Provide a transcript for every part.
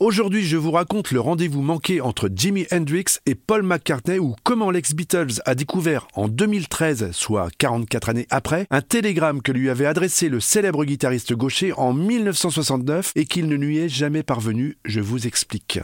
Aujourd'hui, je vous raconte le rendez-vous manqué entre Jimi Hendrix et Paul McCartney ou comment l'ex-Beatles a découvert en 2013, soit 44 années après, un télégramme que lui avait adressé le célèbre guitariste gaucher en 1969 et qu'il ne lui est jamais parvenu. Je vous explique.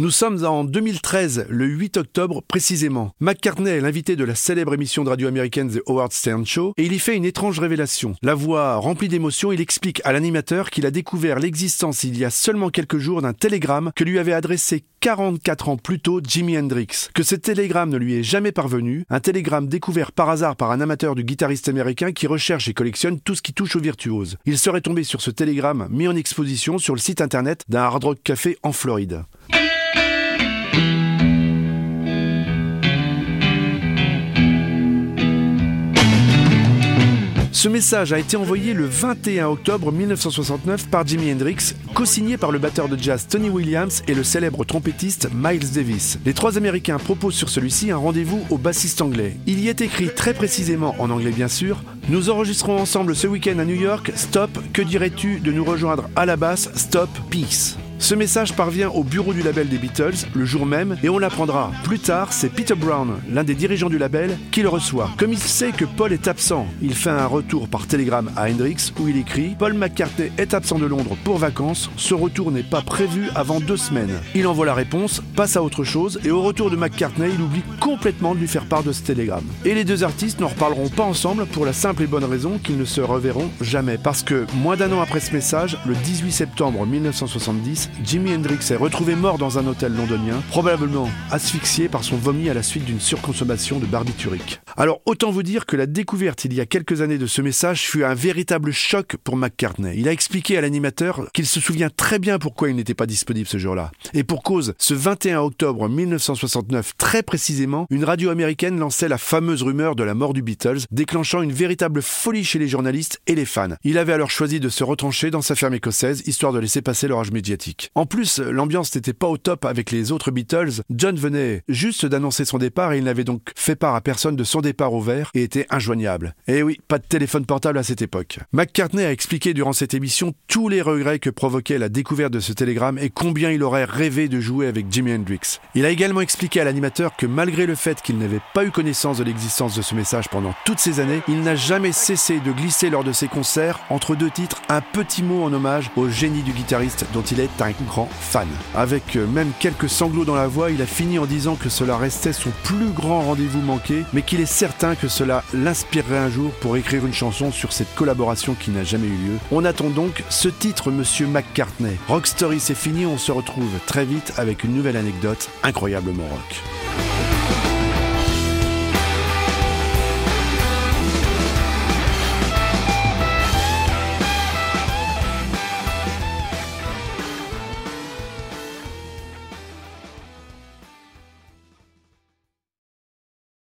Nous sommes en 2013, le 8 octobre précisément. McCartney est l'invité de la célèbre émission de radio américaine The Howard Stern Show et il y fait une étrange révélation. La voix remplie d'émotion, il explique à l'animateur qu'il a découvert l'existence il y a seulement quelques jours d'un télégramme que lui avait adressé 44 ans plus tôt Jimi Hendrix. Que ce télégramme ne lui est jamais parvenu, un télégramme découvert par hasard par un amateur du guitariste américain qui recherche et collectionne tout ce qui touche aux virtuoses. Il serait tombé sur ce télégramme mis en exposition sur le site internet d'un hard rock café en Floride. Ce message a été envoyé le 21 octobre 1969 par Jimi Hendrix, co-signé par le batteur de jazz Tony Williams et le célèbre trompettiste Miles Davis. Les trois Américains proposent sur celui-ci un rendez-vous au bassiste anglais. Il y est écrit très précisément, en anglais bien sûr, Nous enregistrons ensemble ce week-end à New York, stop, que dirais-tu de nous rejoindre à la basse, stop, peace. Ce message parvient au bureau du label des Beatles le jour même et on l'apprendra. Plus tard, c'est Peter Brown, l'un des dirigeants du label, qui le reçoit. Comme il sait que Paul est absent, il fait un retour par télégramme à Hendrix où il écrit Paul McCartney est absent de Londres pour vacances, ce retour n'est pas prévu avant deux semaines. Il envoie la réponse, passe à autre chose et au retour de McCartney, il oublie complètement de lui faire part de ce télégramme. Et les deux artistes n'en reparleront pas ensemble pour la simple et bonne raison qu'ils ne se reverront jamais. Parce que, moins d'un an après ce message, le 18 septembre 1970, Jimi Hendrix est retrouvé mort dans un hôtel londonien, probablement asphyxié par son vomi à la suite d'une surconsommation de barbiturique. Alors autant vous dire que la découverte il y a quelques années de ce message fut un véritable choc pour McCartney. Il a expliqué à l'animateur qu'il se souvient très bien pourquoi il n'était pas disponible ce jour-là. Et pour cause, ce 21 octobre 1969, très précisément, une radio américaine lançait la fameuse rumeur de la mort du Beatles, déclenchant une véritable folie chez les journalistes et les fans. Il avait alors choisi de se retrancher dans sa ferme écossaise, histoire de laisser passer l'orage médiatique. En plus, l'ambiance n'était pas au top avec les autres Beatles. John venait juste d'annoncer son départ et il n'avait donc fait part à personne de son départ au vert et était injoignable. Et eh oui, pas de téléphone portable à cette époque. McCartney a expliqué durant cette émission tous les regrets que provoquait la découverte de ce télégramme et combien il aurait rêvé de jouer avec Jimi Hendrix. Il a également expliqué à l'animateur que malgré le fait qu'il n'avait pas eu connaissance de l'existence de ce message pendant toutes ces années, il n'a jamais cessé de glisser lors de ses concerts entre deux titres un petit mot en hommage au génie du guitariste dont il est grand fan. Avec euh, même quelques sanglots dans la voix, il a fini en disant que cela restait son plus grand rendez-vous manqué, mais qu'il est certain que cela l'inspirerait un jour pour écrire une chanson sur cette collaboration qui n'a jamais eu lieu. On attend donc ce titre, Monsieur McCartney. Rock Story, c'est fini, on se retrouve très vite avec une nouvelle anecdote incroyablement rock.